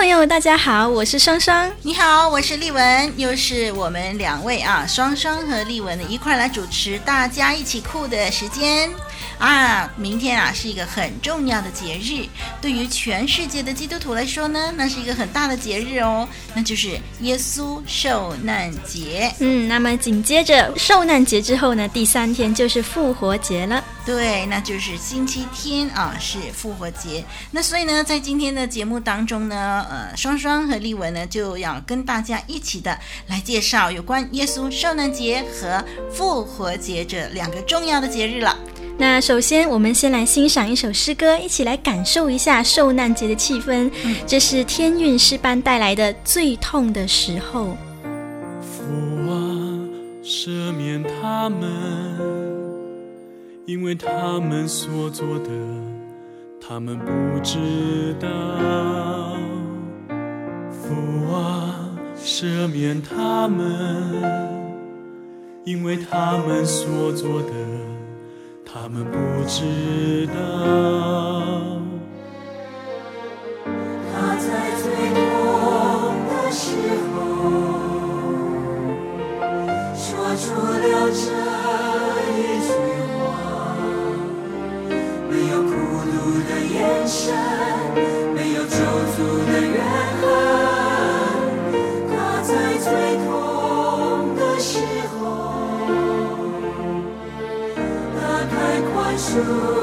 朋友，大家好，我是双双。你好，我是丽文，又是我们两位啊，双双和丽文的一块来主持，大家一起酷的时间。啊，明天啊是一个很重要的节日，对于全世界的基督徒来说呢，那是一个很大的节日哦，那就是耶稣受难节。嗯，那么紧接着受难节之后呢，第三天就是复活节了。对，那就是星期天啊，是复活节。那所以呢，在今天的节目当中呢，呃，双双和丽文呢就要跟大家一起的来介绍有关耶稣受难节和复活节这两个重要的节日了。那首先，我们先来欣赏一首诗歌，一起来感受一下受难节的气氛。嗯、这是天韵诗班带来的《最痛的时候》。父啊，赦免他们，因为他们所做的，他们不知道。父啊，赦免他们，因为他们所做的。他们不知道，他在最痛的时候，说出了这宽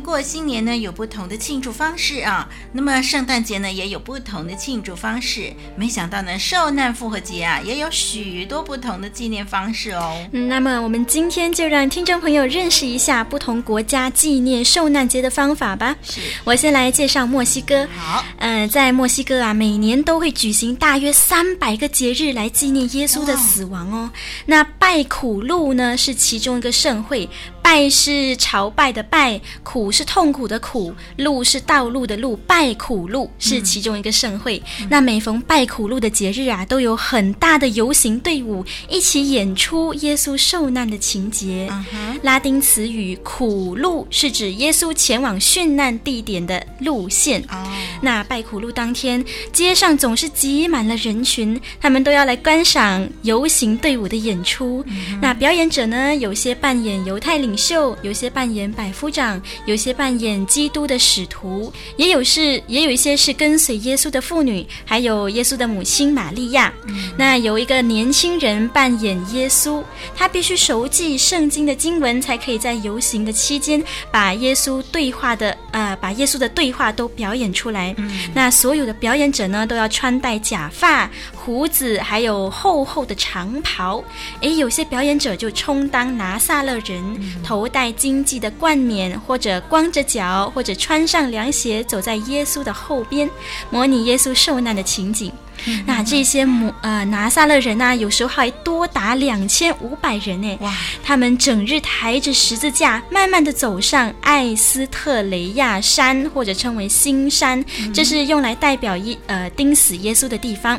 过新年呢有不同的庆祝方式啊，那么圣诞节呢也有不同的庆祝方式。没想到呢，受难复活节啊也有许多不同的纪念方式哦。嗯，那么我们今天就让听众朋友认识一下不同国家纪念受难节的方法吧。是，我先来介绍墨西哥。好，嗯、呃，在墨西哥啊，每年都会举行大约三百个节日来纪念耶稣的死亡哦。那拜苦路呢是其中一个盛会。拜是朝拜的拜，苦是痛苦的苦，路是道路的路，拜苦路是其中一个盛会。嗯、那每逢拜苦路的节日啊，都有很大的游行队伍一起演出耶稣受难的情节。嗯、拉丁词语“苦路”是指耶稣前往殉难地点的路线。哦、那拜苦路当天，街上总是挤满了人群，他们都要来观赏游行队伍的演出。嗯、那表演者呢，有些扮演犹太领秀，有些扮演百夫长，有些扮演基督的使徒，也有是也有一些是跟随耶稣的妇女，还有耶稣的母亲玛利亚。嗯、那有一个年轻人扮演耶稣，他必须熟记圣经的经文，才可以在游行的期间把耶稣对话的呃把耶稣的对话都表演出来。嗯、那所有的表演者呢，都要穿戴假发、胡子，还有厚厚的长袍。诶，有些表演者就充当拿撒勒人。嗯头戴荆棘的冠冕，或者光着脚，或者穿上凉鞋，走在耶稣的后边，模拟耶稣受难的情景。嗯、那这些摩呃拿撒勒人呢、啊，有时候还多达两千五百人呢。哇！他们整日抬着十字架，慢慢的走上艾斯特雷亚山，或者称为新山，嗯、这是用来代表一呃钉死耶稣的地方。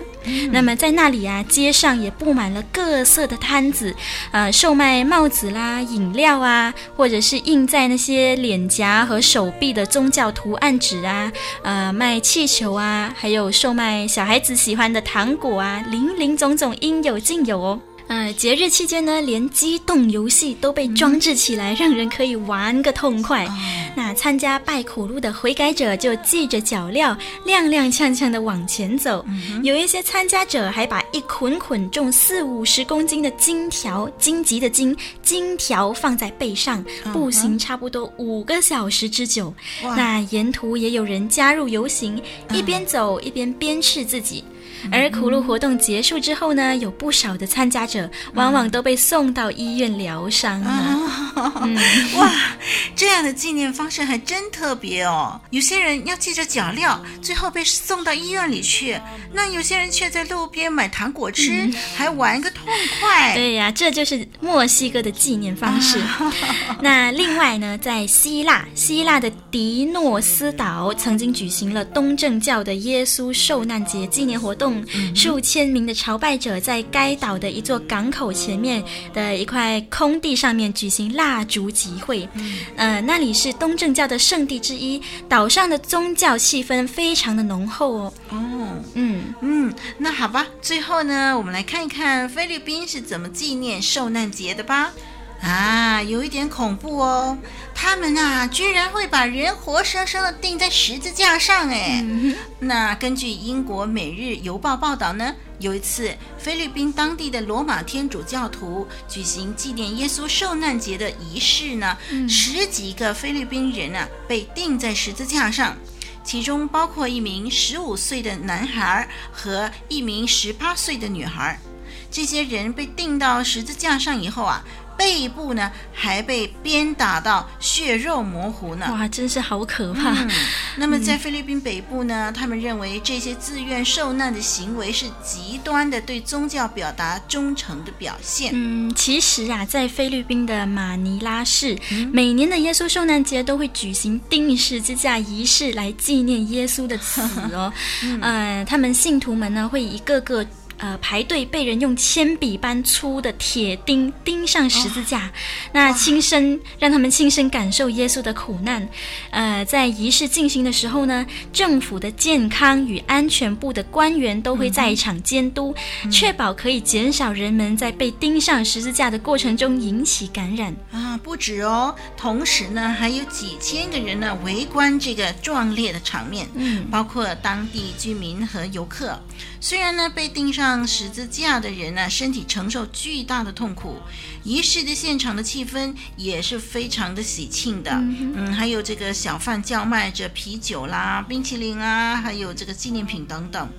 那么在那里啊，街上也布满了各色的摊子，呃，售卖帽子啦、饮料啊，或者是印在那些脸颊和手臂的宗教图案纸啊，呃，卖气球啊，还有售卖小孩子喜欢的糖果啊，林林总总，应有尽有哦。呃，节日期间呢，连机动游戏都被装置起来，嗯、让人可以玩个痛快。哦、那参加拜苦路的悔改者就系着脚镣，踉踉跄跄的往前走。嗯、有一些参加者还把一捆捆重四五十公斤的金条（荆棘的荆）金条放在背上，步行差不多五个小时之久。那沿途也有人加入游行，一边走一边鞭笞自己。而苦路活动结束之后呢，有不少的参加者往往都被送到医院疗伤啊！嗯、哇，这样的纪念方式还真特别哦。有些人要借着脚镣，最后被送到医院里去；那有些人却在路边买糖果吃，嗯、还玩个痛快。对呀，这就是墨西哥的纪念方式。啊、那另外呢，在希腊，希腊的迪诺斯岛曾经举行了东正教的耶稣受难节纪念活动。数千名的朝拜者在该岛的一座港口前面的一块空地上面举行蜡烛集会，嗯、呃，那里是东正教的圣地之一，岛上的宗教气氛非常的浓厚哦。哦，嗯嗯，那好吧，最后呢，我们来看一看菲律宾是怎么纪念受难节的吧。啊，有一点恐怖哦！他们啊，居然会把人活生生的钉在十字架上，哎。嗯、那根据英国《每日邮报》报道呢，有一次菲律宾当地的罗马天主教徒举行纪念耶稣受难节的仪式呢，嗯、十几个菲律宾人啊被钉在十字架上，其中包括一名十五岁的男孩和一名十八岁的女孩。这些人被钉到十字架上以后啊。背部呢还被鞭打到血肉模糊呢！哇，真是好可怕。嗯、那么在菲律宾北部呢，嗯、他们认为这些自愿受难的行为是极端的对宗教表达忠诚的表现。嗯，其实啊，在菲律宾的马尼拉市，嗯、每年的耶稣受难节都会举行定时之架仪式来纪念耶稣的死哦。嗯、呃，他们信徒们呢会一个个。呃，排队被人用铅笔般粗的铁钉钉上十字架，哦、那亲身让他们亲身感受耶稣的苦难。呃，在仪式进行的时候呢，政府的健康与安全部的官员都会在场监督，嗯、确保可以减少人们在被钉上十字架的过程中引起感染。啊，不止哦，同时呢，还有几千个人呢围观这个壮烈的场面，嗯，包括当地居民和游客。虽然呢，被钉上十字架的人呢，身体承受巨大的痛苦，仪式的现场的气氛也是非常的喜庆的。嗯，嗯，还有这个小贩叫卖着啤酒啦、冰淇淋啊，还有这个纪念品等等。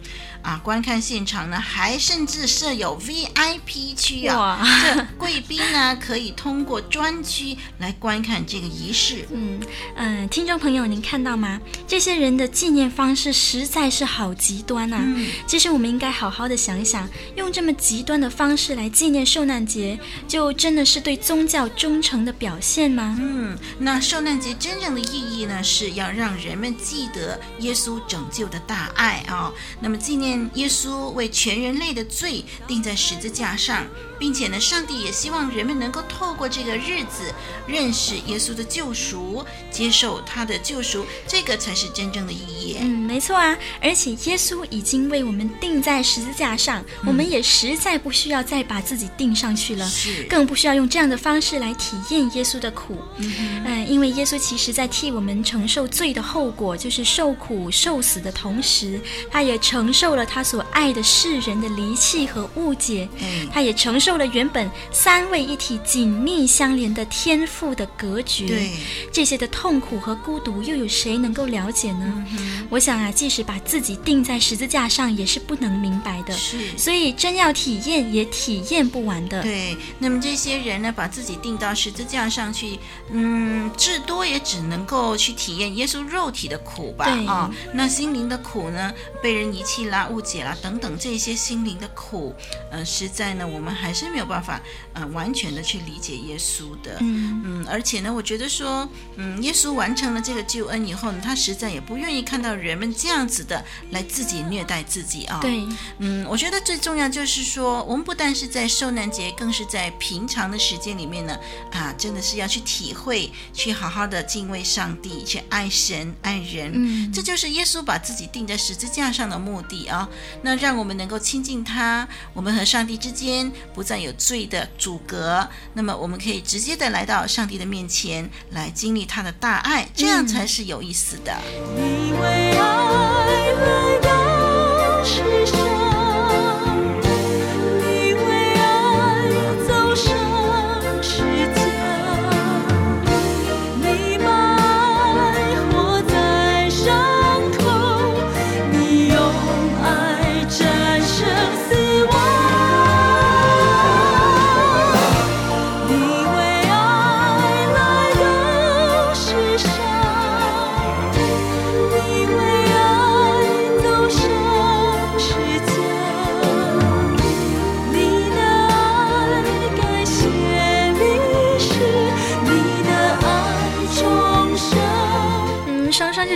啊，观看现场呢，还甚至设有 VIP 区啊，哇这贵宾呢可以通过专区来观看这个仪式。嗯嗯、呃，听众朋友，您看到吗？这些人的纪念方式实在是好极端啊！嗯、其实我们应该好好的想一想，用这么极端的方式来纪念受难节，就真的是对宗教忠诚的表现吗？嗯，那受难节真正的意义呢，是要让人们记得耶稣拯救的大爱啊。那么纪念。耶稣为全人类的罪钉在十字架上，并且呢，上帝也希望人们能够透过这个日子认识耶稣的救赎，接受他的救赎，这个才是真正的意义。嗯，没错啊，而且耶稣已经为我们钉在十字架上，嗯、我们也实在不需要再把自己钉上去了，是，更不需要用这样的方式来体验耶稣的苦。嗯、呃，因为耶稣其实在替我们承受罪的后果，就是受苦受死的同时，他也承受了。他所爱的世人的离弃和误解，嗯、他也承受了原本三位一体紧密相连的天赋的隔绝。对这些的痛苦和孤独，又有谁能够了解呢？嗯、我想啊，即使把自己钉在十字架上，也是不能明白的。是，所以真要体验，也体验不完的。对，那么这些人呢，把自己钉到十字架上去，嗯，至多也只能够去体验耶稣肉体的苦吧？啊那心灵的苦呢，被人遗弃啦。误解啦等等这些心灵的苦，呃，实在呢，我们还是没有办法呃完全的去理解耶稣的。嗯嗯，而且呢，我觉得说，嗯，耶稣完成了这个救恩以后呢，他实在也不愿意看到人们这样子的来自己虐待自己啊。对，嗯，我觉得最重要就是说，我们不但是在受难节，更是在平常的时间里面呢，啊，真的是要去体会，去好好的敬畏上帝，去爱神爱人。嗯，这就是耶稣把自己钉在十字架上的目的啊。那让我们能够亲近他，我们和上帝之间不再有罪的阻隔，那么我们可以直接的来到上帝的面前，来经历他的大爱，这样才是有意思的。你为爱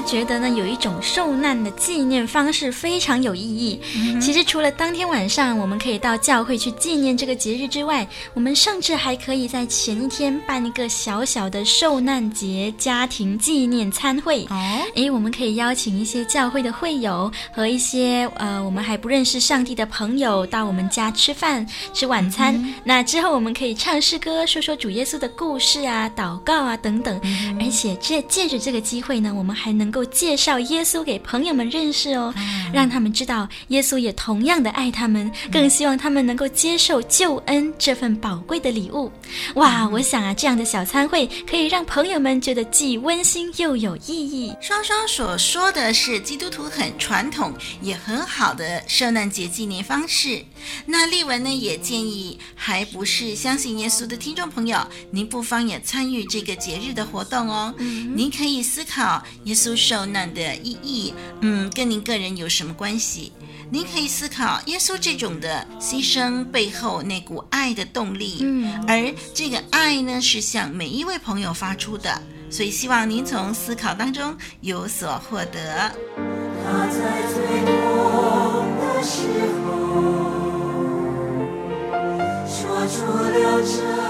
觉得呢，有一种受难的纪念方式非常有意义。嗯其实除了当天晚上我们可以到教会去纪念这个节日之外，我们甚至还可以在前一天办一个小小的受难节家庭纪念餐会。哦，诶，我们可以邀请一些教会的会友和一些呃我们还不认识上帝的朋友到我们家吃饭吃晚餐。嗯那之后我们可以唱诗歌，说说主耶稣的故事啊、祷告啊等等。嗯而且借借着这个机会呢，我们还能够介绍耶稣给朋友们认识哦，让他们知道耶稣也同样的爱他们，更希望他们能够接受救恩这份宝贵的礼物。哇，我想啊，这样的小餐会可以让朋友们觉得既温馨又有意义。双双所说的是基督徒很传统也很好的圣诞节纪念方式。那丽文呢也建议还不是相信耶稣的听众朋友，您不妨也参与这个节日的活动哦。嗯，您可以思考耶稣受难的意义，嗯，跟您个人有什么关系？您可以思考耶稣这种的牺牲背后那股爱的动力，嗯，而这个爱呢是向每一位朋友发出的，所以希望您从思考当中有所获得。他在最痛的时候，说出了这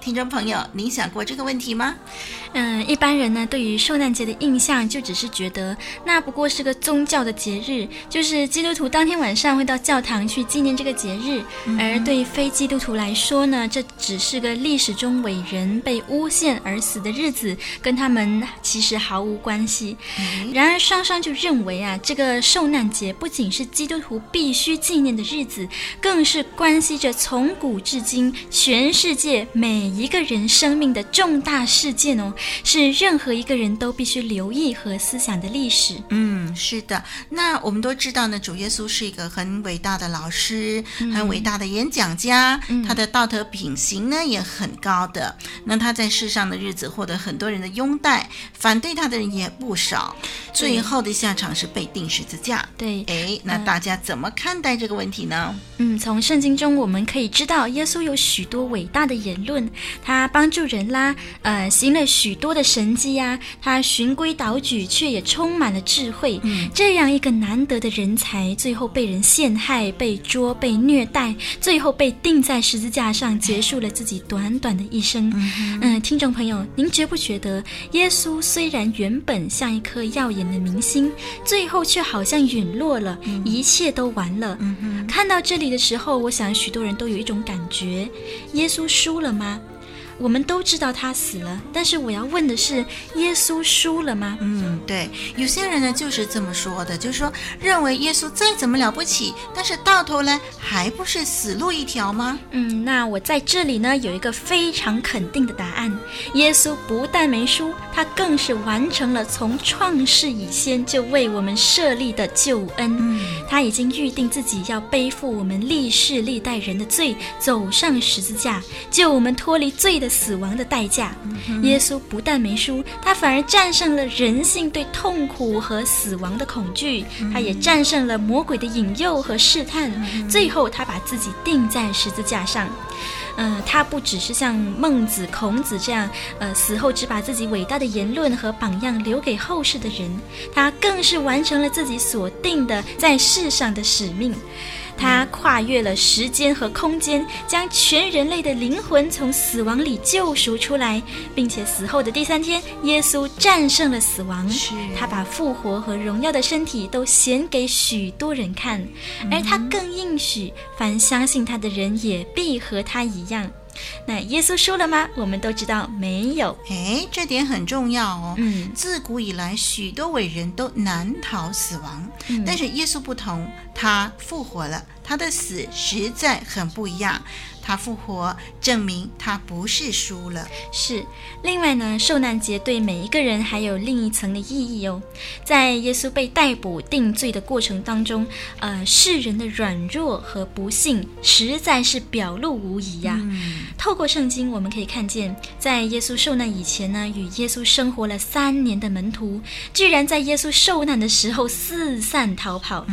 听众朋友，您想过这个问题吗？嗯，一般人呢，对于受难节的印象就只是觉得那不过是个宗教的节日，就是基督徒当天晚上会到教堂去纪念这个节日。而对于非基督徒来说呢，这只是个历史中伟人被诬陷而死的日子，跟他们其实毫无关系。然而，双双就认为啊，这个受难节不仅是基督徒必须纪念的日子，更是关系着从古至今全世界每一个人生命的重大事件哦。是任何一个人都必须留意和思想的历史。嗯，是的。那我们都知道呢，主耶稣是一个很伟大的老师，嗯很伟大的演讲家，嗯他的道德品行呢也很高的。那他在世上的日子获得很多人的拥戴，反对他的人也不少。最后的下场是被钉十字架。对，哎，那大家怎么看待这个问题呢？嗯，从圣经中我们可以知道，耶稣有许多伟大的言论，他帮助人啦，呃，行了许多的神迹呀、啊，他循规蹈矩，却也充满了智慧。嗯，这样一个难得的人才，最后被人陷害、被捉、被虐待，最后被钉在十字架上，结束了自己短短的一生。嗯，呃、听众朋友，您觉不觉得，耶稣虽然原本像一颗耀眼的明星，最后却好像陨落了，嗯、一切都完了。嗯看到这里的时候，我想许多人都有一种感觉：耶稣输了吗？我们都知道他死了，但是我要问的是，耶稣输了吗？嗯，对，有些人呢就是这么说的，就是说认为耶稣再怎么了不起，但是到头来还不是死路一条吗？嗯，那我在这里呢有一个非常肯定的答案：耶稣不但没输，他更是完成了从创世以先就为我们设立的救恩。嗯，他已经预定自己要背负我们历世历代人的罪，走上十字架，救我们脱离罪的死亡的代价。嗯，耶稣不但没输，他反而战胜了人性对痛苦和死亡的恐惧，他也战胜了魔鬼的引诱和试探。最后，他把自己钉在十字架上。呃，他不只是像孟子、孔子这样，呃，死后只把自己伟大的言论和榜样留给后世的人，他更是完成了自己所定的在世上的使命。他跨越了时间和空间，将全人类的灵魂从死亡里救赎出来，并且死后的第三天，耶稣战胜了死亡。他把复活和荣耀的身体都显给许多人看，而他更应许，凡相信他的人也必和他一样。那耶稣输了吗？我们都知道没有。哎，这点很重要哦。嗯，自古以来，许多伟人都难逃死亡，嗯，但是耶稣不同，他复活了，他的死实在很不一样。他复活，证明他不是输了。是。另外呢，受难节对每一个人还有另一层的意义哦。在耶稣被逮捕定罪的过程当中，呃，世人的软弱和不幸实在是表露无遗呀、啊。嗯、透过圣经，我们可以看见，在耶稣受难以前呢，与耶稣生活了三年的门徒，居然在耶稣受难的时候四散逃跑。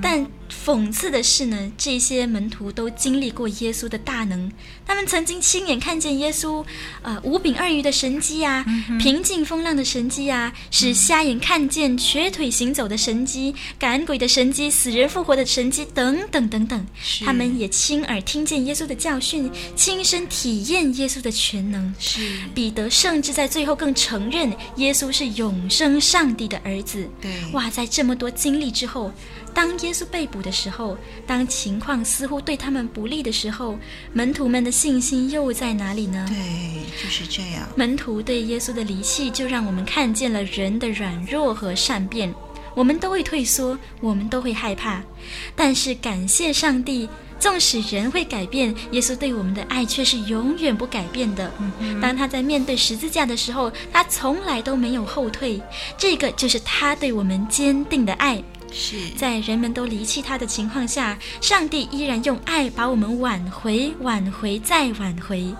但讽刺的是呢，这些门徒都经历过耶稣的大能，他们曾经亲眼看见耶稣，呃，五饼二鱼的神迹啊，嗯、平静风浪的神迹啊，使瞎眼看见、瘸腿行走的神迹，赶鬼的神迹，死人复活的神迹，等等等等。他们也亲耳听见耶稣的教训，亲身体验耶稣的全能。是彼得甚至在最后更承认耶稣是永生上帝的儿子。对，哇，在这么多经历之后。当耶稣被捕的时候，当情况似乎对他们不利的时候，门徒们的信心又在哪里呢？对，就是这样。门徒对耶稣的离弃，就让我们看见了人的软弱和善变。我们都会退缩，我们都会害怕。但是感谢上帝，纵使人会改变，耶稣对我们的爱却是永远不改变的。嗯。当他在面对十字架的时候，他从来都没有后退。这个就是他对我们坚定的爱。是在人们都离弃他的情况下，上帝依然用爱把我们挽回、挽回再挽回。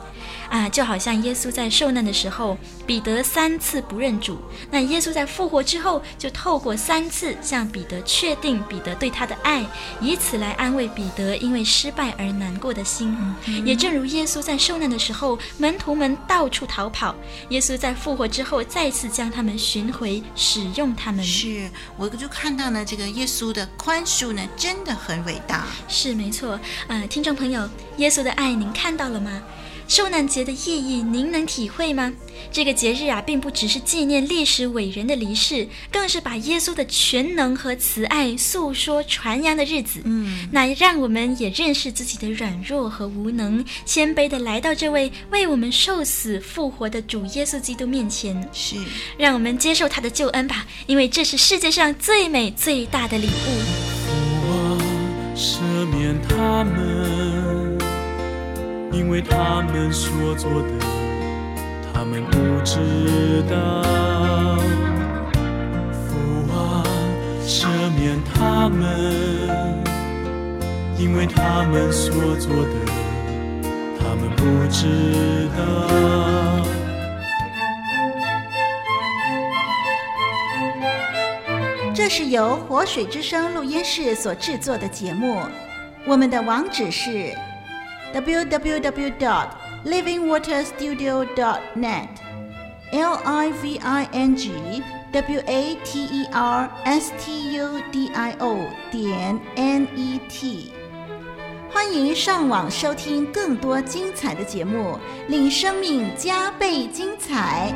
啊，就好像耶稣在受难的时候，彼得三次不认主，那耶稣在复活之后，就透过三次向彼得确定彼得对他的爱，以此来安慰彼得因为失败而难过的心。嗯、也正如耶稣在受难的时候，门徒们到处逃跑，耶稣在复活之后再次将他们寻回，使用他们。是，我就看到呢，这个耶稣的宽恕呢，真的很伟大。是没错，呃，听众朋友，耶稣的爱您看到了吗？受难节的意义，您能体会吗？这个节日啊，并不只是纪念历史伟人的离世，更是把耶稣的全能和慈爱诉说传扬的日子。嗯，那让我们也认识自己的软弱和无能，谦卑地来到这位为我们受死复活的主耶稣基督面前。是，让我们接受他的救恩吧，因为这是世界上最美最大的礼物。父啊，赦免他们。因为他们所做的，他们不知道。父啊，赦免他们，因为他们所做的，他们不知道。这是由活水之声录音室所制作的节目，我们的网址是。www.livingwaterstudio.net L I V I N G W A T E R S T U D I O 点 N E T，欢迎上网收听更多精彩的节目，令生命加倍精彩。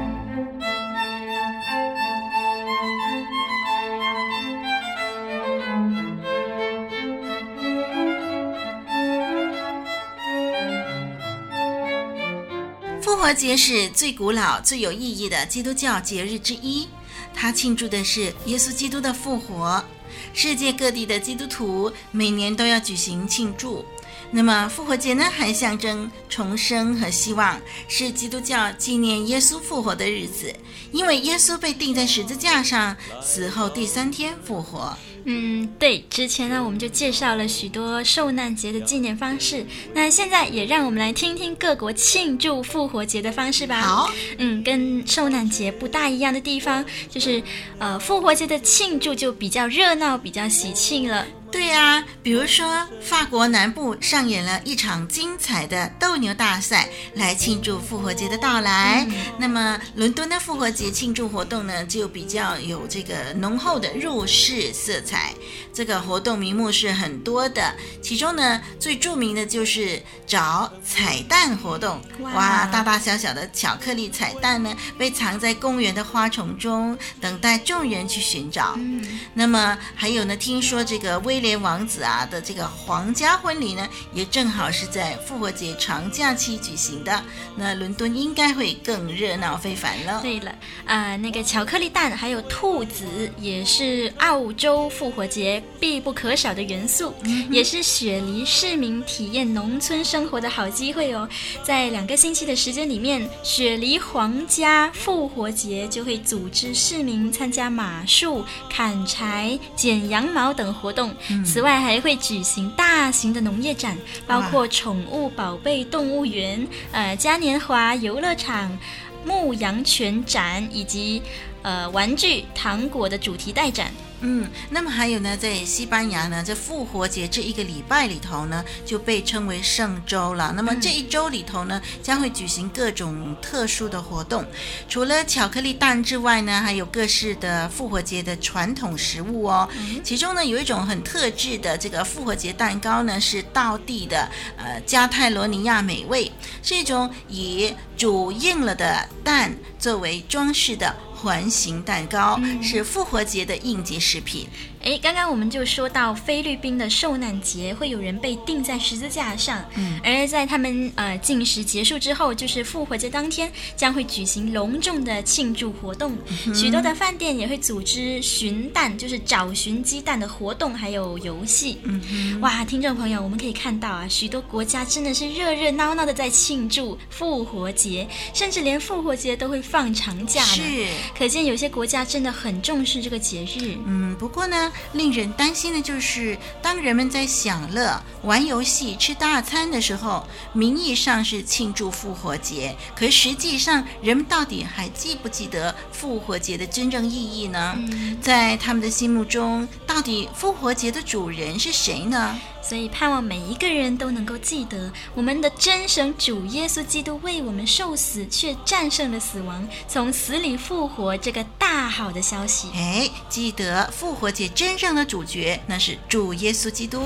复活节是最古老、最有意义的基督教节日之一，它庆祝的是耶稣基督的复活。世界各地的基督徒每年都要举行庆祝。那么复活节呢，还象征重生和希望，是基督教纪念耶稣复活的日子。因为耶稣被钉在十字架上，死后第三天复活。嗯，对，之前呢，我们就介绍了许多受难节的纪念方式。那现在也让我们来听听各国庆祝复活节的方式吧。好，嗯，跟受难节不大一样的地方，就是呃，复活节的庆祝就比较热闹，比较喜庆了。对呀、啊，比如说法国南部上演了一场精彩的斗牛大赛，来庆祝复活节的到来。嗯、那么伦敦的复活节庆祝活动呢，就比较有这个浓厚的入世色彩。这个活动名目是很多的，其中呢最著名的就是找彩蛋活动。哇，大大小小的巧克力彩蛋呢，被藏在公园的花丛中，等待众人去寻找。嗯、那么还有呢，听说这个威廉。王子啊的这个皇家婚礼呢，也正好是在复活节长假期举行的。那伦敦应该会更热闹非凡了。对了，啊、呃，那个巧克力蛋还有兔子，也是澳洲复活节必不可少的元素，嗯、也是雪梨市民体验农村生活的好机会哦。在两个星期的时间里面，雪梨皇家复活节就会组织市民参加马术、砍柴、剪羊毛等活动。此外，还会举行大型的农业展，包括宠物宝贝动物园、呃嘉年华游乐场、牧羊犬展以及呃玩具糖果的主题带展。嗯，那么还有呢，在西班牙呢，在复活节这一个礼拜里头呢，就被称为圣周了。那么这一周里头呢，将会举行各种特殊的活动。除了巧克力蛋之外呢，还有各式的复活节的传统食物哦。其中呢，有一种很特制的这个复活节蛋糕呢，是道地的呃加泰罗尼亚美味，是一种以煮硬了的蛋作为装饰的。环形蛋糕是复活节的应节食品。哎，刚刚我们就说到菲律宾的受难节会有人被钉在十字架上，嗯，而在他们呃禁食结束之后，就是复活节当天，将会举行隆重的庆祝活动。嗯、许多的饭店也会组织寻蛋，就是找寻鸡蛋的活动，还有游戏。嗯，哇，听众朋友，我们可以看到啊，许多国家真的是热热闹闹的在庆祝复活节，甚至连复活节都会放长假呢。是，可见有些国家真的很重视这个节日。嗯，不过呢。令人担心的就是，当人们在享乐、玩游戏、吃大餐的时候，名义上是庆祝复活节，可实际上人们到底还记不记得复活节的真正意义呢？嗯、在他们的心目中，到底复活节的主人是谁呢？所以，盼望每一个人都能够记得，我们的真神主耶稣基督为我们受死，却战胜了死亡，从死里复活这个大好的消息。哎，记得复活节真正的主角，那是主耶稣基督。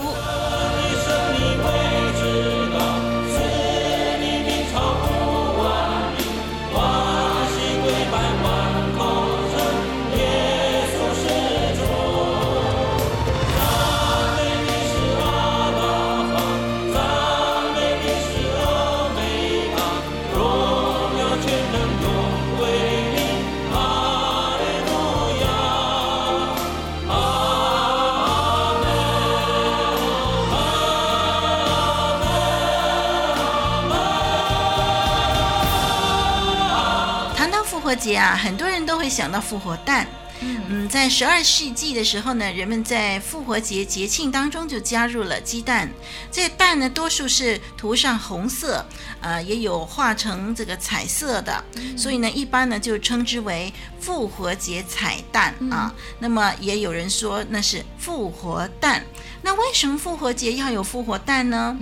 活节啊，很多人都会想到复活蛋。嗯，在十二世纪的时候呢，人们在复活节节庆当中就加入了鸡蛋。这个蛋呢，多数是涂上红色，呃，也有画成这个彩色的，所以呢，一般呢就称之为复活节彩蛋啊。那么也有人说那是复活蛋。那为什么复活节要有复活蛋呢？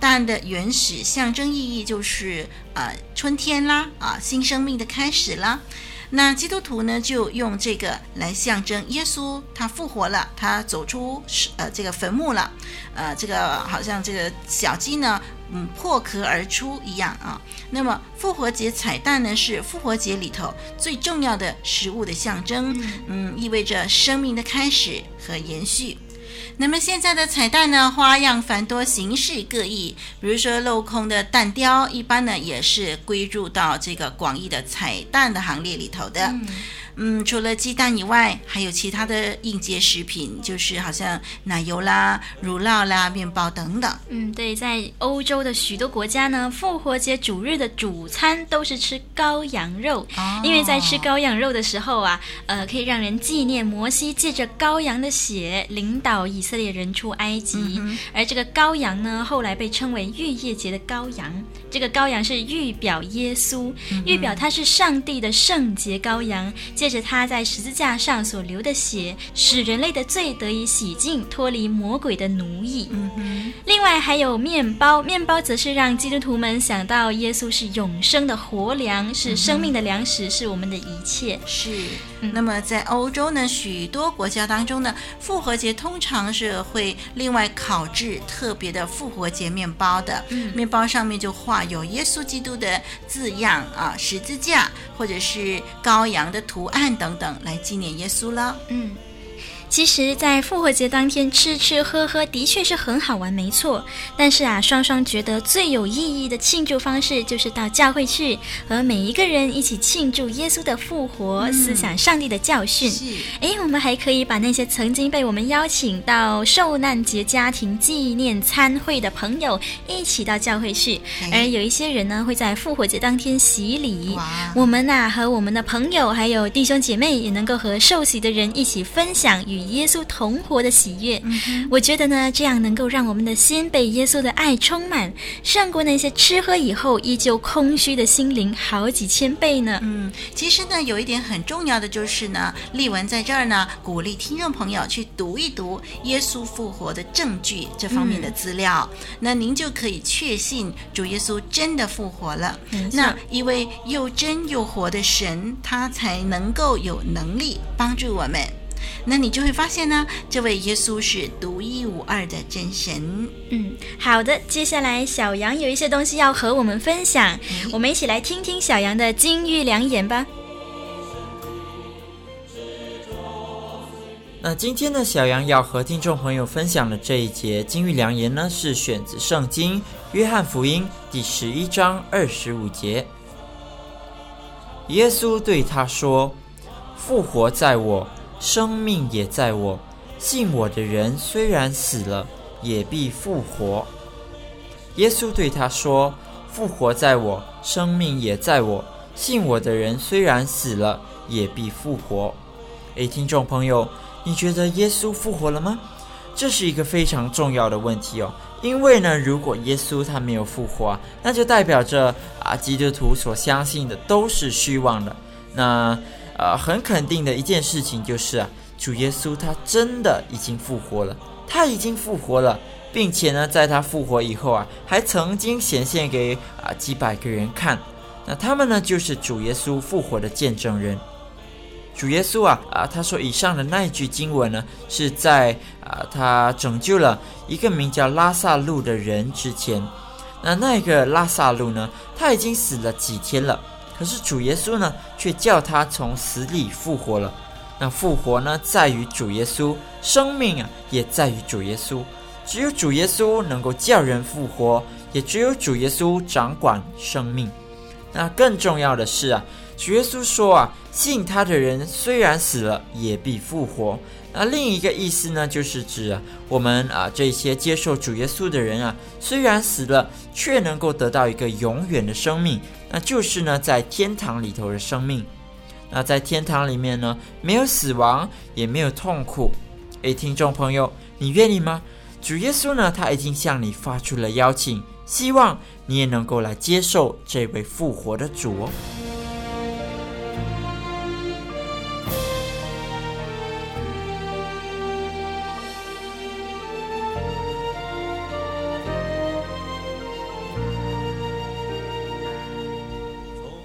蛋的原始象征意义就是呃春天啦，啊新生命的开始啦。那基督徒呢就用这个来象征耶稣他复活了，他走出呃这个坟墓了，呃这个好像这个小鸡呢嗯破壳而出一样啊。那么复活节彩蛋呢是复活节里头最重要的食物的象征，嗯意味着生命的开始和延续。那么现在的彩蛋呢，花样繁多，形式各异。比如说镂空的蛋雕，一般呢也是归入到这个广义的彩蛋的行列里头的。嗯嗯，除了鸡蛋以外，还有其他的应节食品，就是好像奶油啦、乳酪啦、面包等等。嗯，对，在欧洲的许多国家呢，复活节主日的主餐都是吃羔羊肉，哦、因为在吃羔羊肉的时候啊，呃，可以让人纪念摩西借着羔羊的血领导以色列人出埃及，嗯、而这个羔羊呢，后来被称为逾越节的羔羊。这个羔羊是预表耶稣，预表他是上帝的圣洁羔羊。借着他在十字架上所流的血，使人类的罪得以洗净，脱离魔鬼的奴役。另外还有面包，面包则是让基督徒们想到耶稣是永生的活粮，是生命的粮食，是我们的一切。是。那么在欧洲呢，许多国家当中呢，复活节通常是会另外烤制特别的复活节面包的。嗯。面包上面就画有耶稣基督的字样啊，十字架或者是羔羊的图案。案等等来纪念耶稣了，嗯。其实，在复活节当天吃吃喝喝的确是很好玩，没错。但是啊，双双觉得最有意义的庆祝方式就是到教会去，和每一个人一起庆祝耶稣的复活，嗯、思想上帝的教训。是，哎，我们还可以把那些曾经被我们邀请到受难节家庭纪念餐会的朋友一起到教会去。而有一些人呢，会在复活节当天洗礼。我们呐、啊，和我们的朋友还有弟兄姐妹，也能够和受洗的人一起分享与。与耶稣同活的喜悦，嗯、我觉得呢，这样能够让我们的心被耶稣的爱充满，胜过那些吃喝以后依旧空虚的心灵好几千倍呢。嗯，其实呢，有一点很重要的就是呢，丽文在这儿呢，鼓励听众朋友去读一读耶稣复活的证据这方面的资料，嗯、那您就可以确信主耶稣真的复活了。嗯、那一位又真又活的神，他才能够有能力帮助我们。那你就会发现呢，这位耶稣是独一无二的真神。嗯，好的，接下来小杨有一些东西要和我们分享，嗯、我们一起来听听小杨的金玉良言吧。那今天呢，小杨要和听众朋友分享的这一节金玉良言呢，是选自圣经约翰福音第十一章二十五节。耶稣对他说：“复活在我。”生命也在我，信我的人虽然死了，也必复活。耶稣对他说：“复活在我，生命也在我，信我的人虽然死了，也必复活。”诶，听众朋友，你觉得耶稣复活了吗？这是一个非常重要的问题哦。因为呢，如果耶稣他没有复活，那就代表着啊，基督徒所相信的都是虚妄的。那。呃，很肯定的一件事情就是啊，主耶稣他真的已经复活了，他已经复活了，并且呢，在他复活以后啊，还曾经显现给啊几百个人看，那他们呢，就是主耶稣复活的见证人。主耶稣啊啊，他说以上的那一句经文呢，是在啊他拯救了一个名叫拉萨路的人之前，那那个拉萨路呢，他已经死了几天了。可是主耶稣呢，却叫他从死里复活了。那复活呢，在于主耶稣；生命啊，也在于主耶稣。只有主耶稣能够叫人复活，也只有主耶稣掌管生命。那更重要的是啊，主耶稣说啊，信他的人虽然死了，也必复活。那另一个意思呢，就是指，我们啊这些接受主耶稣的人啊，虽然死了，却能够得到一个永远的生命。那就是呢，在天堂里头的生命。那在天堂里面呢，没有死亡，也没有痛苦。诶，听众朋友，你愿意吗？主耶稣呢，他已经向你发出了邀请，希望你也能够来接受这位复活的主哦。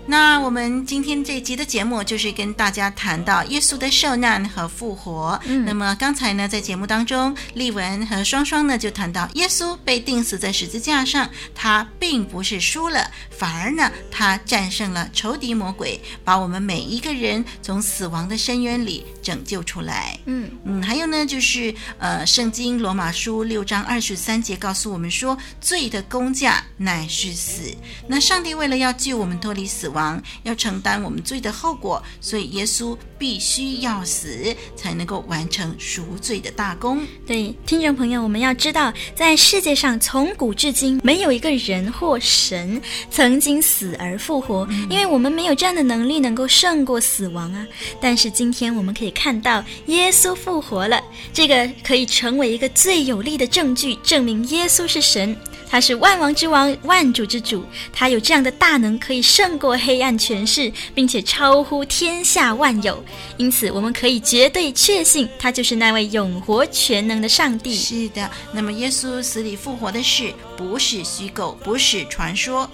那我们今天这一集的节目就是跟大家谈到耶稣的受难和复活。嗯，那么刚才呢，在节目当中，丽文和双双呢就谈到耶稣被钉死在十字架上，他并不是输了，反而呢，他战胜了仇敌魔鬼，把我们每一个人从死亡的深渊里拯救出来。嗯嗯，还有呢，就是呃，圣经罗马书六章二十三节告诉我们说，罪的工价乃是死。那上帝为了要救我们脱离死亡，要承担我们罪的后果，所以耶稣必须要死，才能够完成赎罪的大功。对，听众朋友，我们要知道，在世界上从古至今，没有一个人或神曾经死而复活，嗯，因为我们没有这样的能力能够胜过死亡啊。但是今天我们可以看到，耶稣复活了，这个可以成为一个最有力的证据，证明耶稣是神。他是万王之王，万主之主，他有这样的大能，可以胜过黑暗权势，并且超乎天下万有。因此，我们可以绝对确信，他就是那位永活全能的上帝。是的，那么耶稣死里复活的事，不是虚构，不是传说。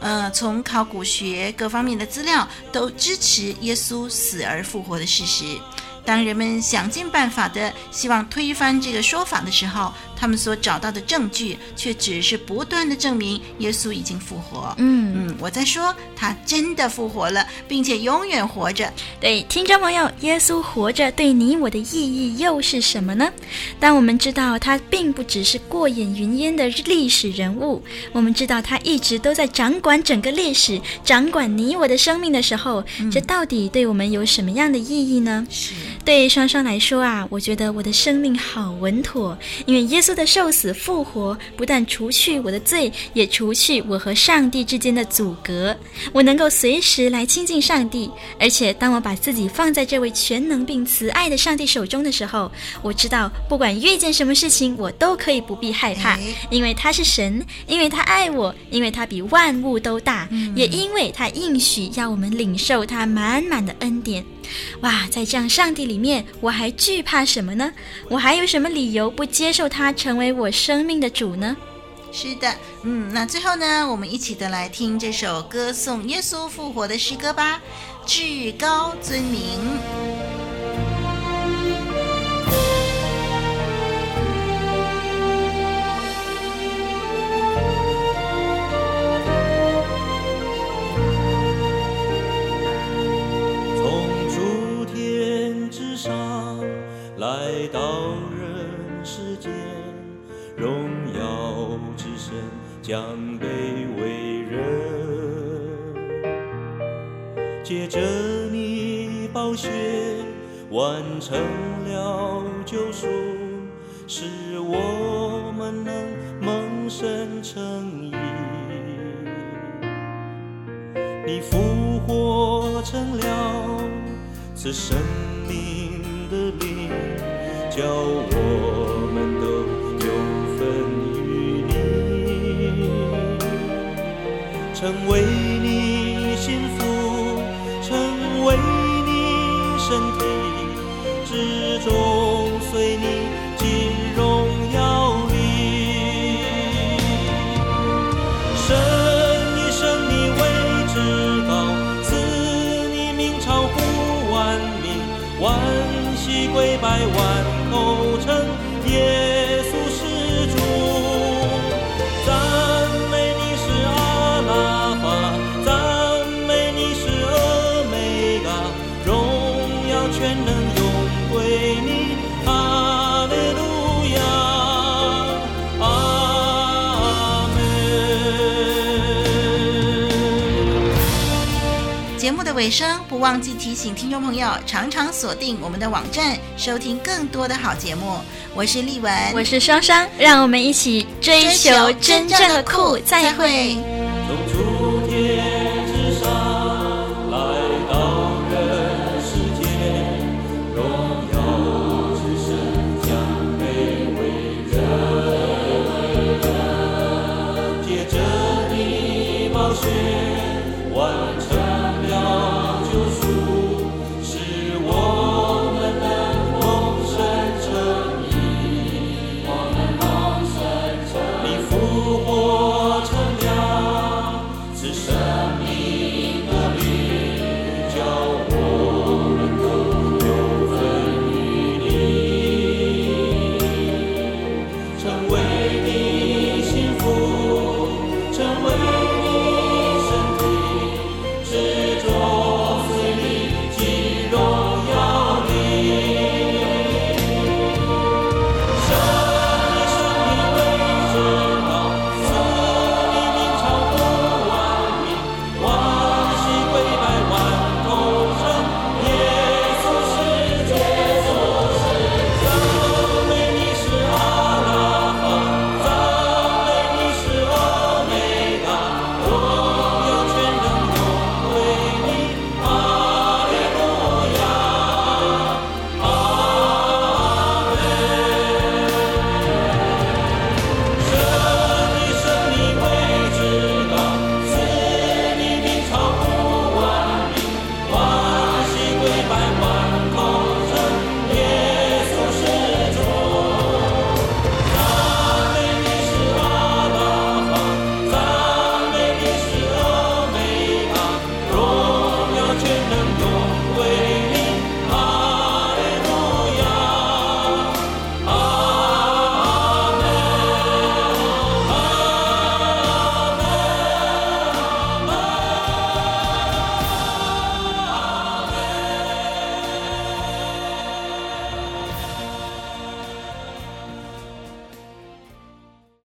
呃，从考古学各方面的资料都支持耶稣死而复活的事实。当人们想尽办法的希望推翻这个说法的时候，他们所找到的证据却只是不断的证明耶稣已经复活。嗯嗯，我在说他真的复活了，并且永远活着。对，听众朋友，耶稣活着对你我的意义又是什么呢？当我们知道他并不只是过眼云烟的历史人物，我们知道他一直都在掌管整个历史，掌管你我的生命的时候，嗯、这到底对我们有什么样的意义呢？是对双双来说啊，我觉得我的生命好稳妥，因为耶稣。的受死复活，不但除去我的罪，也除去我和上帝之间的阻隔。我能够随时来亲近上帝，而且当我把自己放在这位全能并慈爱的上帝手中的时候，我知道不管遇见什么事情，我都可以不必害怕，因为他是神，因为他爱我，因为他比万物都大，也因为他应许要我们领受他满满的恩典。哇，在这样上帝里面，我还惧怕什么呢？我还有什么理由不接受他成为我生命的主呢？是的，嗯，那最后呢，我们一起的来听这首歌颂耶稣复活的诗歌吧，《至高尊名》。神降卑为人，借着你宝血完成了救赎，使我们能蒙神称义。你复活成了此生命的灵。叫我们都成为你心腹，成为你身体，至终随你进荣耀里。神以生你为至高，赐你名超乎万名，万膝跪拜万。的尾声，不忘记提醒听众朋友，常常锁定我们的网站。收听更多的好节目，我是丽文，我是双双，让我们一起追求真正的酷，再会。